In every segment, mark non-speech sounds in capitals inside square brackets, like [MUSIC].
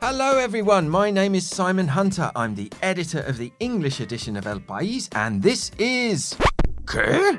Hello, everyone. My name is Simon Hunter. I'm the editor of the English edition of El País, and this is. ¿Qué?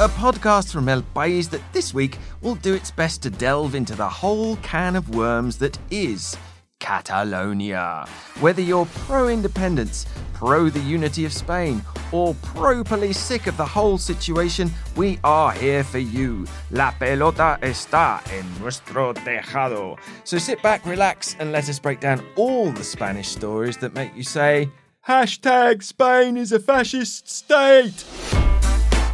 A podcast from El País that this week will do its best to delve into the whole can of worms that is Catalonia. Whether you're pro independence, pro the unity of Spain, or pro police sick of the whole situation, we are here for you. La pelota está en nuestro tejado. So sit back, relax, and let us break down all the Spanish stories that make you say, Hashtag Spain is a fascist state.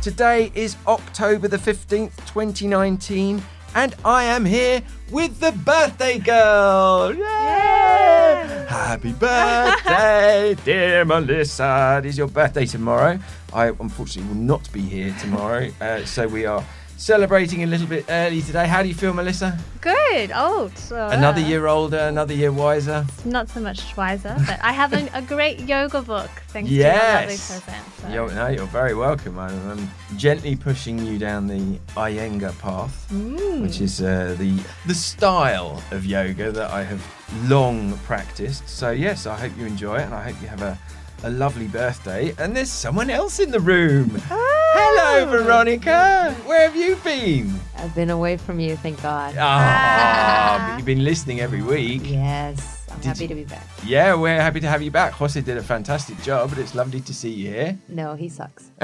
Today is October the 15th, 2019, and I am here with the birthday girl. Yay! Happy birthday, [LAUGHS] dear Melissa. It is your birthday tomorrow. I unfortunately will not be here tomorrow, uh, so we are celebrating a little bit early today. How do you feel, Melissa? Good. Old. So, Another uh, year older, another year wiser. Not so much wiser, but I have a, a great yoga book thanks Yes. to your lovely present. so- You're, no, you're very welcome. I'm, I'm gently pushing you down the Iyengar path, Mm. which is uh, the the style of yoga that I have long practiced. So yes, I hope you enjoy it, and I hope you have a, a lovely birthday. And there's someone else in the room. Hello, Veronica. Where have you been? I've been away from you, thank God. Ah, but you've been listening every week. Yes, I'm Did happy you- to be back. Yeah, we're happy to have you back. Jose did a fantastic job, but it's lovely to see you here. No, he sucks. [LAUGHS] [LAUGHS]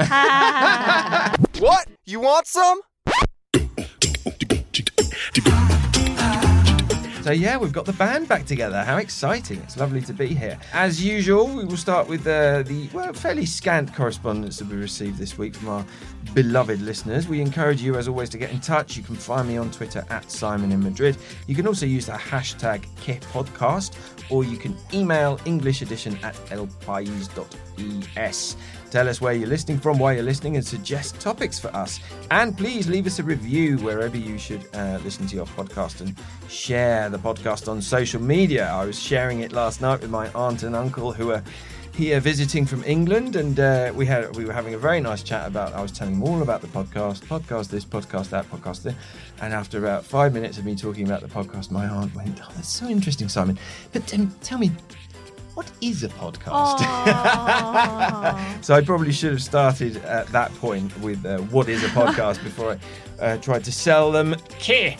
What? You want some? So yeah, we've got the band back together. How exciting! It's lovely to be here. As usual, we will start with uh, the well, fairly scant correspondence that we received this week from our beloved listeners. We encourage you, as always, to get in touch. You can find me on Twitter at Simon in Madrid. You can also use the hashtag KePodcast, or you can email English edition at elpais.es. Tell us where you're listening from, why you're listening, and suggest topics for us. And please leave us a review wherever you should uh, listen to your podcast and share the podcast on social media. I was sharing it last night with my aunt and uncle who are here visiting from England, and uh, we had we were having a very nice chat about. I was telling them all about the podcast, podcast this, podcast that, podcast this, and after about five minutes of me talking about the podcast, my aunt went, "Oh, that's so interesting, Simon." But um, tell me, what is a podcast? [LAUGHS] So I probably should have started at that point with uh, what is a podcast [LAUGHS] before I uh, tried to sell them. Okay.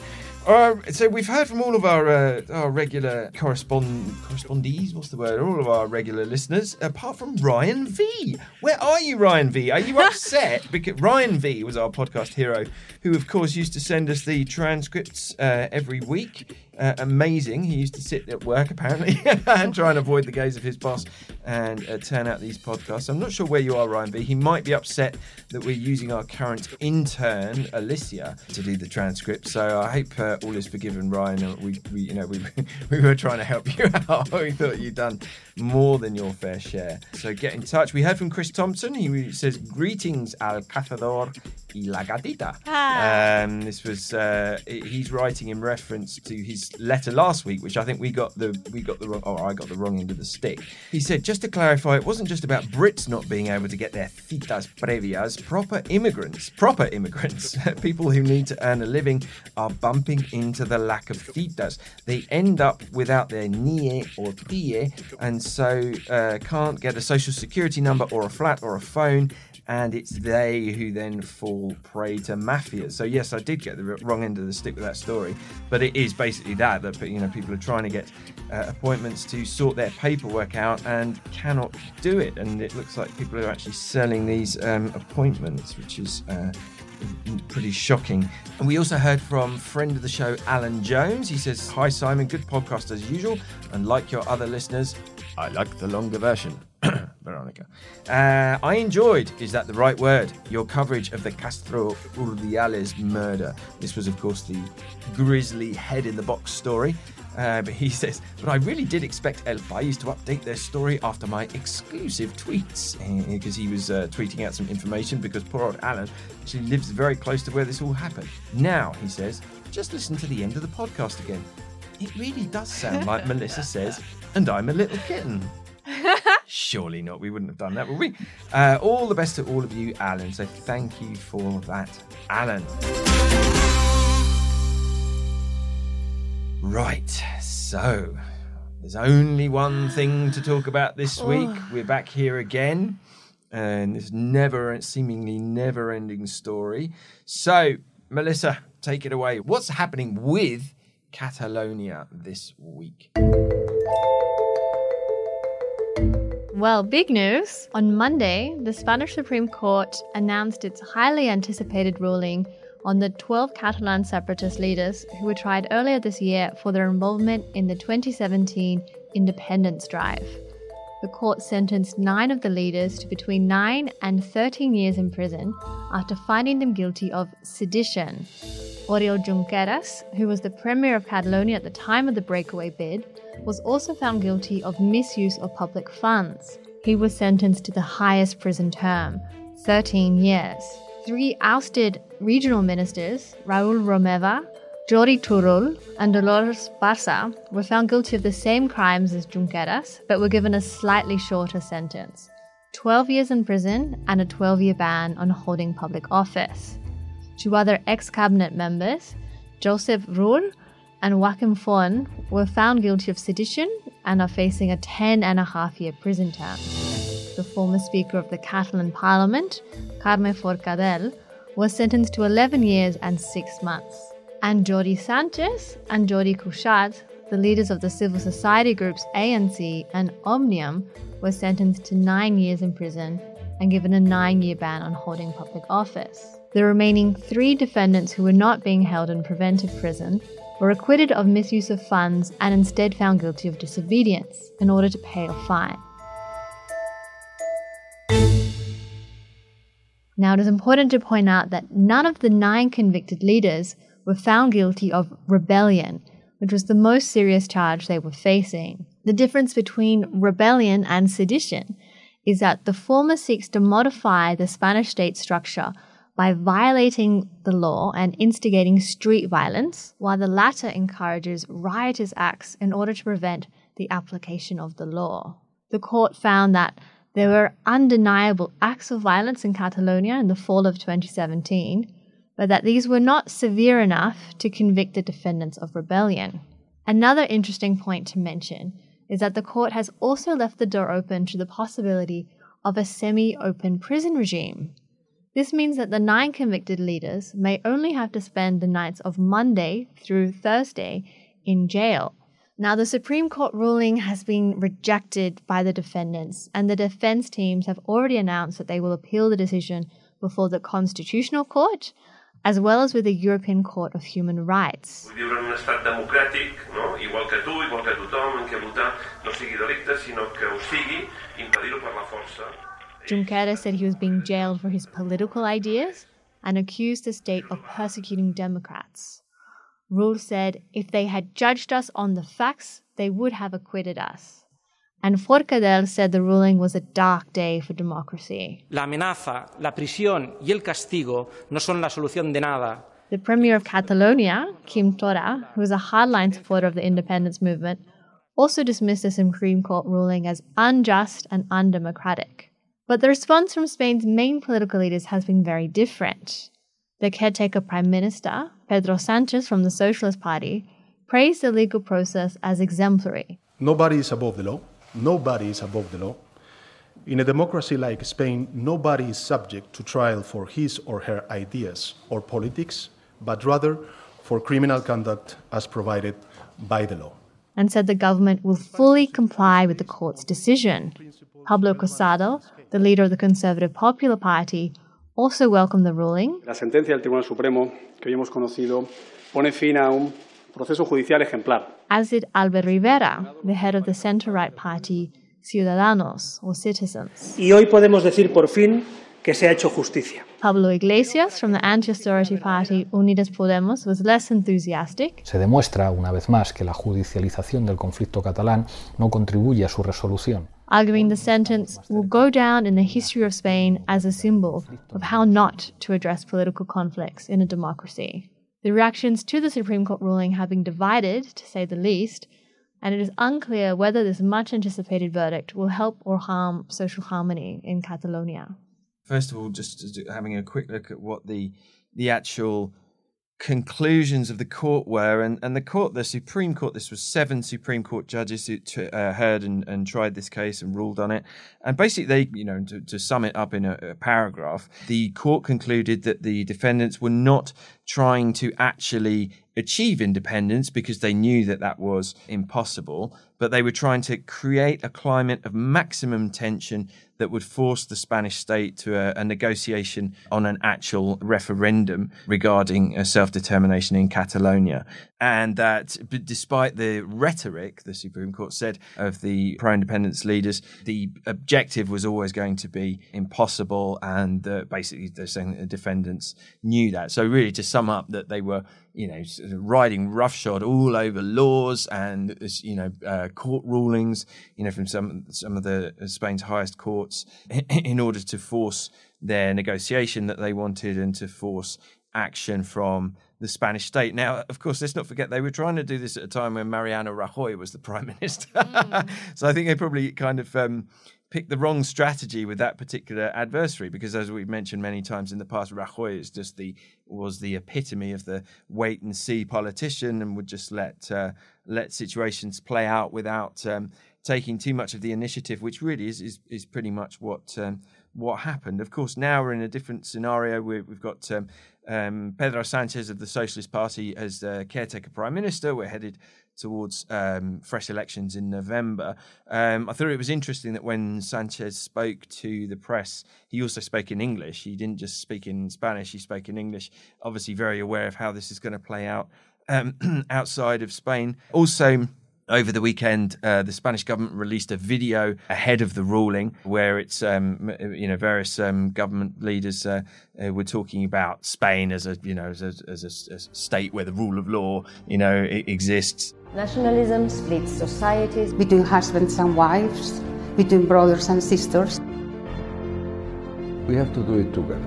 Uh, so we've heard from all of our uh, our regular correspond correspondees. What's the word? All of our regular listeners, apart from Ryan V. Where are you, Ryan V? Are you upset [LAUGHS] because Ryan V was our podcast hero, who of course used to send us the transcripts uh, every week. Uh, amazing. He used to sit at work apparently [LAUGHS] and try and avoid the gaze of his boss and uh, turn out these podcasts. I'm not sure where you are, Ryan V. He might be upset that we're using our current intern, Alicia, to do the transcript. So I hope uh, all is forgiven, Ryan. Uh, We, we you know, we, [LAUGHS] we were trying to help you [LAUGHS] out. we thought you'd done more than your fair share. So get in touch. We heard from Chris Thompson. He says, "Greetings, Al Cazador y la Gatita." Ah. Um, this was uh, he's writing in reference to his letter last week, which I think we got the we got the wrong. Oh, I got the wrong end of the stick. He said, just to clarify, it wasn't just about Brits not being able to get their citas previas. Proper immigrants, proper immigrants, [LAUGHS] people who need to earn a living, are bumping into the lack of citas. They end up without their NIE or TIE, and so uh, can't get a social security number or a flat or a phone and it's they who then fall prey to mafias. So yes, I did get the wrong end of the stick with that story, but it is basically that that you know people are trying to get uh, appointments to sort their paperwork out and cannot do it, and it looks like people are actually selling these um, appointments, which is. Uh, Pretty shocking. And we also heard from friend of the show, Alan Jones. He says, Hi, Simon, good podcast as usual. And like your other listeners, I like the longer version. [COUGHS] Veronica. Uh, I enjoyed, is that the right word, your coverage of the Castro Urdiales murder. This was, of course, the grisly head in the box story. Uh, but he [LAUGHS] says, but I really did expect El País to update their story after my exclusive tweets, because he was uh, tweeting out some information because poor old Alan actually lives very close to where this all happened. Now, he says, just listen to the end of the podcast again. It really does sound like [LAUGHS] Melissa says, and I'm a little kitten. [LAUGHS] Surely not. We wouldn't have done that, would we? Uh, all the best to all of you, Alan. So thank you for that, Alan. Right. So there's only one thing to talk about this oh. week. We're back here again. And this never, seemingly never ending story. So, Melissa, take it away. What's happening with Catalonia this week? Well, big news. On Monday, the Spanish Supreme Court announced its highly anticipated ruling on the 12 Catalan separatist leaders who were tried earlier this year for their involvement in the 2017 independence drive. The court sentenced nine of the leaders to between 9 and 13 years in prison after finding them guilty of sedition. Oriol Junqueras, who was the Premier of Catalonia at the time of the breakaway bid, was also found guilty of misuse of public funds. He was sentenced to the highest prison term, 13 years. Three ousted regional ministers, Raul Romeva, Jordi Turull, and Dolores Bassa, were found guilty of the same crimes as Junqueras, but were given a slightly shorter sentence 12 years in prison and a 12 year ban on holding public office. Two other ex cabinet members, Josep Rull and Joaquim Forn, were found guilty of sedition and are facing a 10 and a half year prison term. The former Speaker of the Catalan Parliament, Carme Forcadell, was sentenced to 11 years and 6 months. And Jordi Sanchez and Jordi Cuixart, the leaders of the civil society groups ANC and Omnium, were sentenced to 9 years in prison and given a 9 year ban on holding public office. The remaining three defendants who were not being held in preventive prison were acquitted of misuse of funds and instead found guilty of disobedience in order to pay a fine. Now, it is important to point out that none of the nine convicted leaders were found guilty of rebellion, which was the most serious charge they were facing. The difference between rebellion and sedition is that the former seeks to modify the Spanish state structure by violating the law and instigating street violence, while the latter encourages riotous acts in order to prevent the application of the law. The court found that there were undeniable acts of violence in Catalonia in the fall of 2017, but that these were not severe enough to convict the defendants of rebellion. Another interesting point to mention is that the court has also left the door open to the possibility of a semi open prison regime. This means that the nine convicted leaders may only have to spend the nights of Monday through Thursday in jail. Now, the Supreme Court ruling has been rejected by the defendants, and the defense teams have already announced that they will appeal the decision before the Constitutional Court, as well as with the European Court of Human Rights. Viure en un estat democràtic, no? igual que tu, igual que tothom, en què votar no sigui delicte, sinó que ho sigui, impedir-ho per la força. Junqueras said he was being jailed for his political ideas and accused the state of persecuting Democrats. Rull said if they had judged us on the facts, they would have acquitted us. And Forcadell said the ruling was a dark day for democracy. La amenaza, la prisión y el castigo no son la solución de nada. The Premier of Catalonia, Quim Torra, who is a hardline supporter of the independence movement, also dismissed the Supreme Court ruling as unjust and undemocratic. But the response from Spain's main political leaders has been very different. The caretaker Prime Minister, Pedro Sanchez from the Socialist Party, praised the legal process as exemplary. Nobody is above the law. Nobody is above the law. In a democracy like Spain, nobody is subject to trial for his or her ideas or politics, but rather for criminal conduct as provided by the law. And said the government will fully comply with the court's decision. Pablo Casado, the leader of the Conservative Popular Party, also welcomed the ruling. La sentencia del Tribunal Supremo que hoy hemos conocido pone fin a un proceso judicial ejemplar. As did Albert Rivera, the head of the centre right party Ciudadanos, or Citizens. Y hoy podemos decir por fin que se ha hecho justicia. Pablo Iglesias from the anti austerity party Unidas Podemos was less enthusiastic. Se demuestra, una vez más, que la judicialización del conflicto catalán no contribuye a su resolución. Arguing the sentence will go down in the history of Spain as a symbol of how not to address political conflicts in a democracy. The reactions to the Supreme Court ruling have been divided, to say the least, and it is unclear whether this much anticipated verdict will help or harm social harmony in Catalonia. First of all, just having a quick look at what the the actual conclusions of the court were, and, and the court, the Supreme Court, this was seven Supreme Court judges who t- uh, heard and, and tried this case and ruled on it. And basically, they, you know, to, to sum it up in a, a paragraph, the court concluded that the defendants were not trying to actually achieve independence because they knew that that was impossible, but they were trying to create a climate of maximum tension that would force the Spanish state to a, a negotiation on an actual referendum regarding self determination in Catalonia. And that, despite the rhetoric, the Supreme Court said, of the pro independence leaders, the objective was always going to be impossible. And uh, basically, they're saying the defendants knew that. So, really, to sum up, that they were you know, riding roughshod all over laws and you know uh, court rulings, you know, from some some of the uh, Spain's highest courts, in order to force their negotiation that they wanted and to force action from the Spanish state. Now, of course, let's not forget they were trying to do this at a time when Mariano Rajoy was the [LAUGHS] prime minister. Mm. so I think they probably kind of. Um, picked the wrong strategy with that particular adversary because, as we've mentioned many times in the past, Rajoy is just the was the epitome of the wait and see politician and would just let uh, let situations play out without um, taking too much of the initiative, which really is is, is pretty much what um, what happened. Of course, now we're in a different scenario. we have got um, um, Pedro Sanchez of the Socialist Party as the caretaker prime minister. We're headed towards um, fresh elections in November. Um, I thought it was interesting that when Sanchez spoke to the press, he also spoke in English. He didn't just speak in Spanish, he spoke in English, obviously, very aware of how this is going to play out um, [CLEARS THROAT] outside of Spain. Also, over the weekend, uh, the Spanish government released a video ahead of the ruling where it's, um, you know, various um, government leaders uh, uh, were talking about Spain as a, you know, as a, as a state where the rule of law, you know, exists. Nationalism splits societies between husbands and wives, between brothers and sisters. We have to do it together.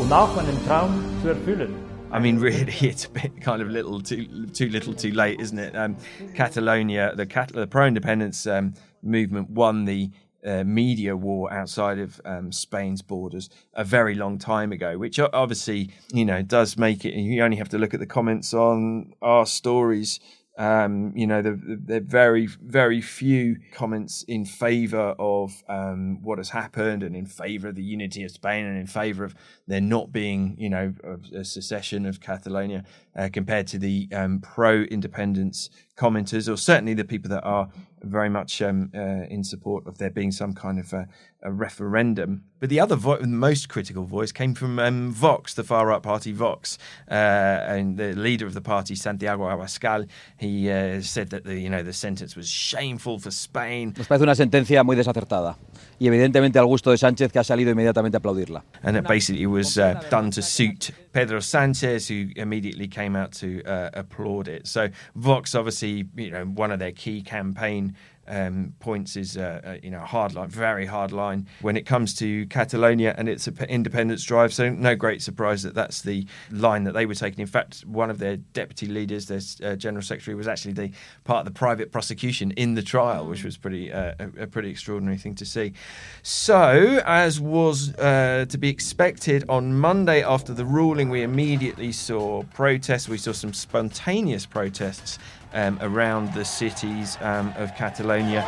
Und auch einen Traum zu erfüllen. I mean, really, [LAUGHS] it's a bit kind of little too too little too late, isn't it? Um, Catalonia, the, Cat- the pro-independence um, movement won the uh, media war outside of um, Spain's borders a very long time ago, which obviously you know does make it. You only have to look at the comments on our stories um, you know, there are very, very few comments in favour of um, what has happened and in favour of the unity of Spain and in favour of there not being, you know, a, a secession of Catalonia uh, compared to the um, pro-independence commenters, or certainly the people that are very much um, uh, in support of there being some kind of a, a referendum. But the other vo- most critical voice came from um, Vox, the far right party Vox, uh, and the leader of the party, Santiago Abascal, he uh, said that the you know the sentence was shameful for Spain. Nos parece una sentencia muy desacertada y evidentemente al gusto de Sánchez que ha salido inmediatamente a aplaudirla. And it basically was uh, done to suit Pedro Sanchez, who immediately came out to uh, applaud it. So Vox, obviously, you know, one of their key campaign um, points is uh, uh, you know a hard line, very hard line when it comes to Catalonia and its independence drive. So no great surprise that that's the line that they were taking. In fact, one of their deputy leaders, their uh, general secretary, was actually the part of the private prosecution in the trial, which was pretty uh, a, a, pretty extraordinary thing to see. So as was uh, to be expected on Monday after the ruling, we immediately saw protests. We saw some spontaneous protests um, around the cities um, of Catalonia.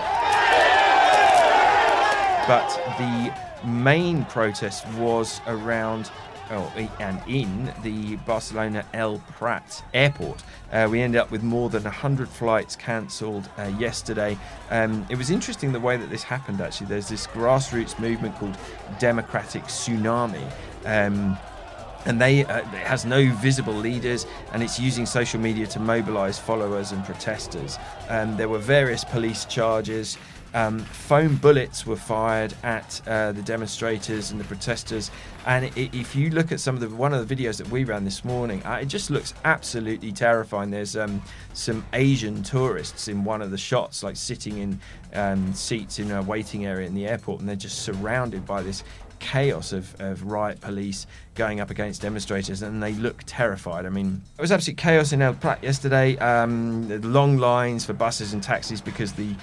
But the main protest was around oh, and in the Barcelona El Prat airport. Uh, we ended up with more than 100 flights cancelled uh, yesterday. Um, it was interesting the way that this happened, actually. There's this grassroots movement called Democratic Tsunami. Um, and they uh, it has no visible leaders and it's using social media to mobilize followers and protesters. Um, there were various police charges. Um, foam bullets were fired at uh, the demonstrators and the protesters. And it, if you look at some of the one of the videos that we ran this morning uh, it just looks absolutely terrifying. There's um, some asian tourists in one of the shots like sitting in um, seats in a waiting area in the airport and they're just surrounded by this chaos of, of riot police going up against demonstrators, and they look terrified. I mean, it was absolute chaos in El Prat yesterday. Um, long lines for buses and taxis because the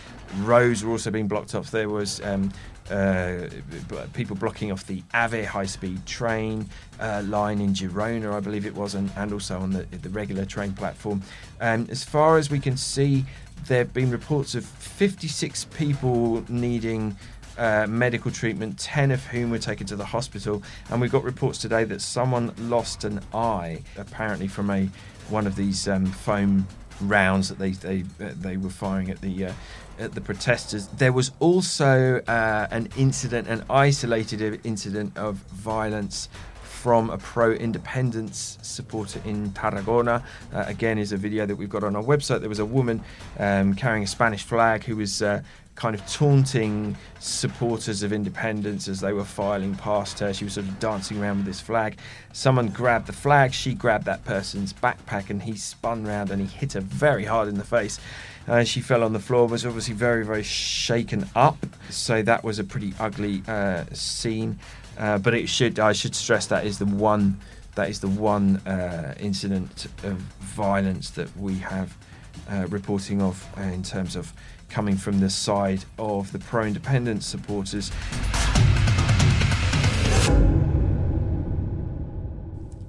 roads were also being blocked off. There was um, uh, people blocking off the AVE high-speed train uh, line in Girona, I believe it was, and, and also on the, the regular train platform. Um, as far as we can see, there have been reports of 56 people needing uh, medical treatment, 10 of whom were taken to the hospital. And we've got reports today that someone lost an eye, apparently from a one of these um, foam rounds that they they uh, they were firing at the uh, at the protesters. There was also uh, an incident, an isolated incident of violence from a pro-independence supporter in Tarragona. Uh, again, is a video that we've got on our website. There was a woman um, carrying a Spanish flag who was uh, kind of taunting supporters of independence as they were filing past her. She was sort of dancing around with this flag. Someone grabbed the flag, she grabbed that person's backpack, and he spun round and he hit her very hard in the face. Uh, she fell on the floor, was obviously very, very shaken up. So that was a pretty ugly uh, scene. Uh, but it should, I should stress that is the one, that is the one uh, incident of violence that we have uh, reporting of in terms of coming from the side of the pro independence supporters.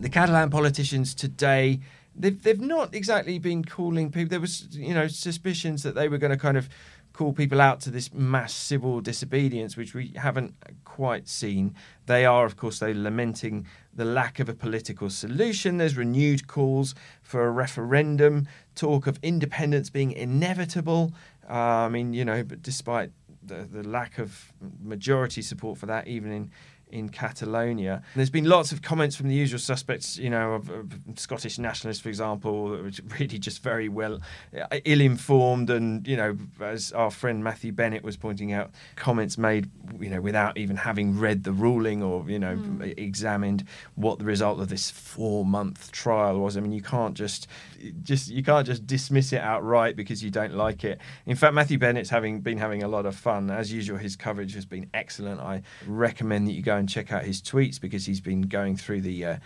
The Catalan politicians today. They've, they've not exactly been calling people. There was, you know, suspicions that they were going to kind of call people out to this mass civil disobedience, which we haven't quite seen. They are, of course, they lamenting the lack of a political solution. There's renewed calls for a referendum, talk of independence being inevitable. Uh, I mean, you know, but despite the, the lack of majority support for that, even in in Catalonia. There's been lots of comments from the usual suspects, you know, of, of Scottish nationalists, for example, which [LAUGHS] really just very well uh, ill-informed, and you know, as our friend Matthew Bennett was pointing out, comments made, you know, without even having read the ruling or you know mm. examined what the result of this four-month trial was. I mean, you can't just just you can't just dismiss it outright because you don't like it. In fact, Matthew Bennett's having been having a lot of fun as usual. His coverage has been excellent. I recommend that you go and check out his tweets because he's been going through the uh,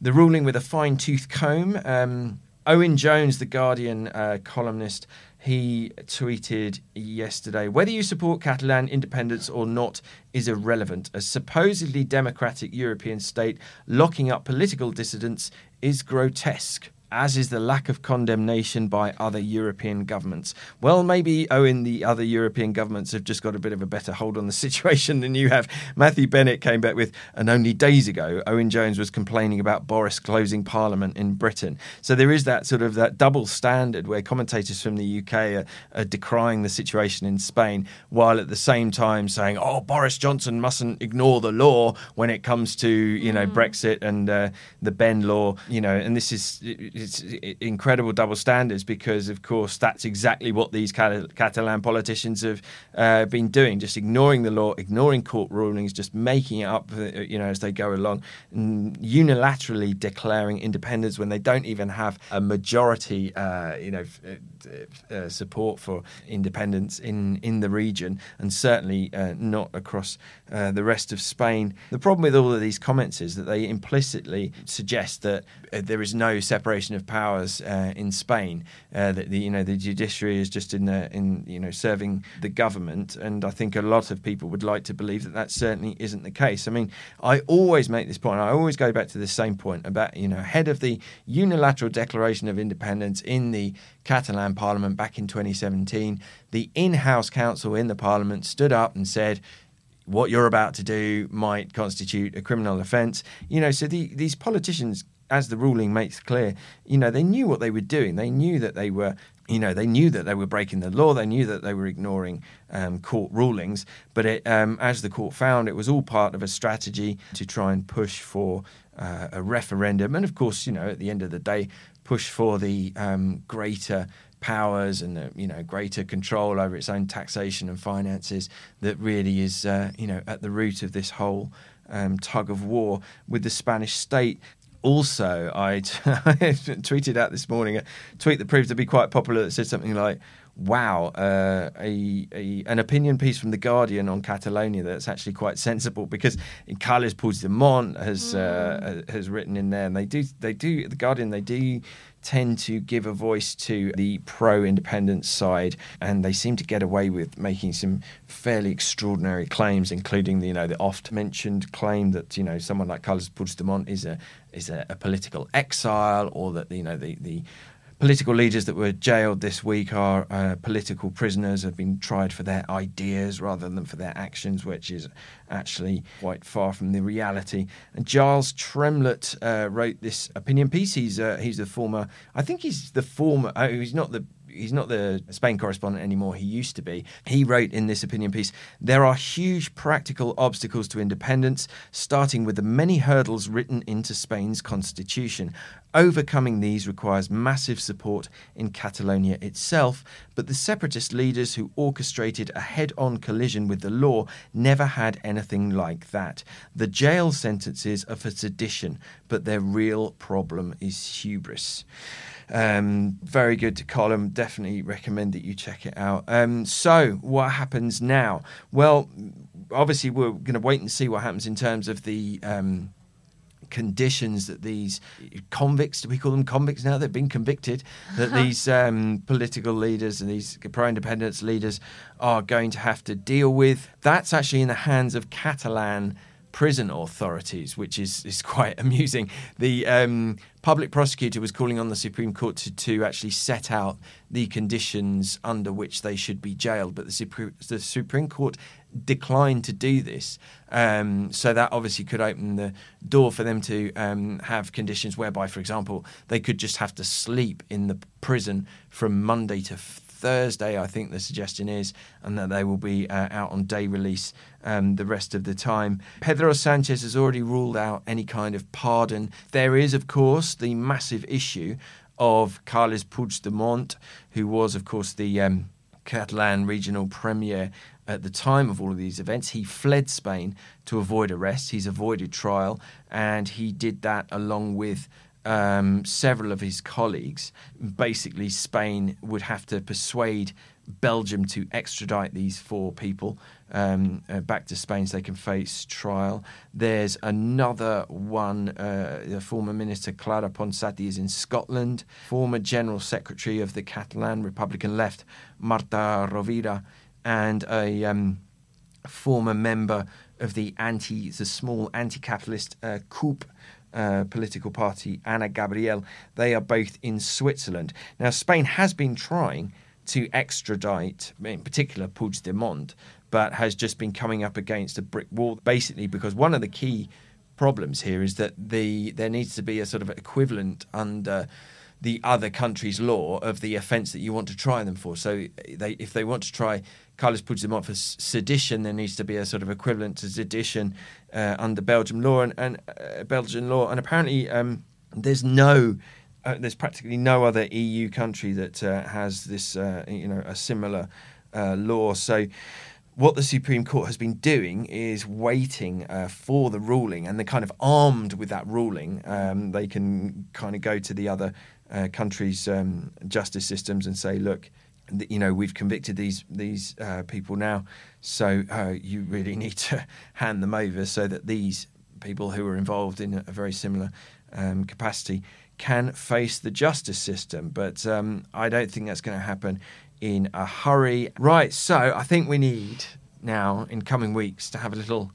the ruling with a fine tooth comb. Um, Owen Jones, the Guardian uh, columnist, he tweeted yesterday whether you support Catalan independence or not is irrelevant. A supposedly democratic European state locking up political dissidents is grotesque as is the lack of condemnation by other European governments. Well, maybe Owen, the other European governments have just got a bit of a better hold on the [LAUGHS] situation than you have. Matthew Bennett came back with, and only days ago, Owen Jones was complaining about Boris closing Parliament in Britain. So there is that sort of that double standard where commentators from the UK are, are decrying the situation in Spain, while at the same time saying, "Oh, Boris Johnson mustn't ignore the law when it comes to you know mm. Brexit and uh, the Benn law." You know, and this is it's incredible double standards because, of course, that's exactly what these Catalan politicians have uh, been doing, just ignoring the law, ignoring court rulings, just making it up, uh, you know, as they go along, unilaterally declaring independence when they don't even have a majority, uh, you know, uh, uh, support for independence in in the region, and certainly uh, not across the rest of Spain. The problem with all of these comments is that they implicitly suggest that there is no separation of powers uh, in Spain. Uh, that the you know the judiciary is just in the, in you know serving the government, and I think a lot of people would like to believe that that certainly isn't the case. I mean, I always make this point. I always go back to the same point about you know ahead of the unilateral declaration of independence in the Catalan Parliament back in 2017, the in-house counsel in the Parliament stood up and said what you're about to do might constitute a criminal offence. You know, so the, these politicians as the ruling makes clear, you know, they knew what they were doing. They knew that they were, you know, they knew that they were breaking the law. They knew that they were ignoring um, court rulings. But it, um, as the court found, it was all part of a strategy to try and push for uh, a referendum. And of course, you know, at the end of the day, push for the um, greater powers and the, you know greater control over its own taxation and finances that really is uh, you know at the root of this whole um, tug of war with the Spanish state also, I, t- I tweeted out this morning a tweet that proved to be quite popular that said something like, wow, uh, a, a an opinion piece from the Guardian on Catalonia that's actually quite sensible because Carles Puigdemont has uh, has written in there, and they do they do the Guardian they do tend to give a voice to the pro independence side, and they seem to get away with making some fairly extraordinary claims, including the you know the oft mentioned claim that you know someone like Carlos Puigdemont is a is a, a political exile, or that you know the the political leaders that were jailed this week are uh, political prisoners, have been tried for their ideas rather than for their actions, which is actually quite far from the reality. And Giles Tremlett uh, wrote this opinion piece. He's uh, he's the former, I think he's the former. Oh, he's not the he's not the Spain correspondent anymore. He used to be. He wrote in this opinion piece there are huge practical obstacles to independence, starting with the many hurdles written into Spain's constitution. Overcoming these requires massive support in Catalonia itself, but the separatist leaders who orchestrated a head on collision with the law never had anything like that. The jail sentences are for sedition, but their real problem is hubris. Um, very good column. Definitely recommend that you check it out. Um, so, what happens now? Well, obviously, we're going to wait and see what happens in terms of the. Um, conditions that these convicts, do we call them convicts now? They've been convicted. [LAUGHS] That these um, political leaders and these pro independence leaders are going to have to deal with. That's actually in the hands of Catalan prison authorities, which is, is [LAUGHS] quite amusing. The um, public prosecutor was calling on the Supreme Court to, to actually set out the conditions under which they should be jailed, but the Supreme, the Supreme Court declined to do this. Um, so that obviously could open the door for them to um, have conditions whereby, for example, they could just have to sleep in the prison from Monday to Thursday, I think the suggestion is, and that they will be uh, out on day release um, the rest of the time. Pedro Sanchez has already ruled out any kind of pardon. There is, of course, the massive issue of Carles Puigdemont, who was, of course, the um, Catalan regional premier at the time of all of these events. He fled Spain to avoid arrest. He's avoided trial, and he did that along with um, several of his colleagues. Basically, Spain would have to persuade Belgium to extradite these four people um, uh, back to Spain so they can face trial. There's another one, uh, the former Minister Clara Ponsati is in Scotland. Former General Secretary of the Catalan Republican Left, Marta Rovira, and a um, former member of the anti, the small anti-capitalist uh, uh, political party, Anna Gabriel. They are both in Switzerland. Now, Spain has been trying to extradite, in particular, Puigdemont, but has just been coming up against a brick wall, basically because one of the key problems here is that the there needs to be a sort of equivalent under the other country's law of the offence that you want to try them for. So they, if they want to try Carlos Puigdemont for sedition, there needs to be a sort of equivalent to sedition uh, under Belgian law and, and uh, Belgian law. And apparently, um, there's no, uh, there's practically no other EU country that uh, has this, uh, you know, a similar uh, law. So what the Supreme Court has been doing is waiting uh, for the ruling, and they're kind of armed with that ruling. Um, they can kind of go to the other uh, countries' um, justice systems and say, look, you know, we've convicted these these uh, people now, so uh, you really [LAUGHS] need to hand them over so that these people who are involved in a very similar um, capacity can face the justice system. But um, I don't think that's going to happen in a hurry. Right, so I think we need now in coming weeks to have a little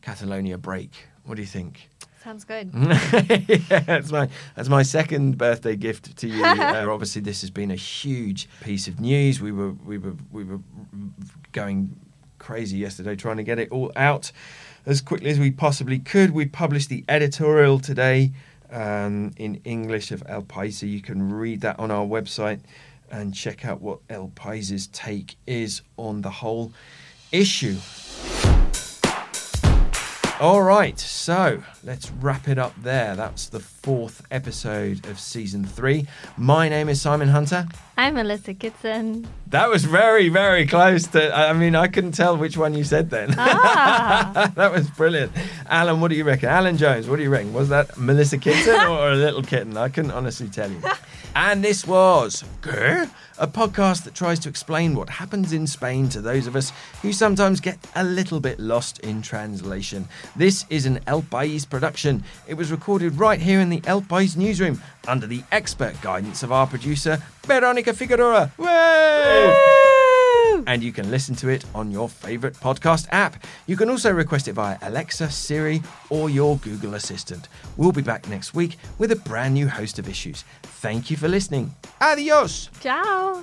Catalonia break. What do you think? Sounds good. [LAUGHS] yeah, that's my that's my second birthday gift to you. [LAUGHS] uh, obviously, this has been a huge piece of news. We were we were we were going crazy yesterday trying to get it all out as quickly as we possibly could. We published the editorial today um, in English of El País, so you can read that on our website and check out what El País's take is on the whole issue. All right, so let's wrap it up there. That's the fourth episode of season three. My name is Simon Hunter. I'm Melissa Kitson. That was very, very close to. I mean, I couldn't tell which one you said then. Ah. [LAUGHS] that was brilliant. Alan, what do you reckon? Alan Jones, what do you reckon? Was that Melissa Kitten or a little kitten? I couldn't honestly tell you. [LAUGHS] And this was Grr, a podcast that tries to explain what happens in Spain to those of us who sometimes get a little bit lost in translation. This is an El País production. It was recorded right here in the El País newsroom under the expert guidance of our producer, Veronica Figueroa. And you can listen to it on your favourite podcast app. You can also request it via Alexa, Siri, or your Google Assistant. We'll be back next week with a brand new host of issues. Thank you for listening. Adios! Ciao.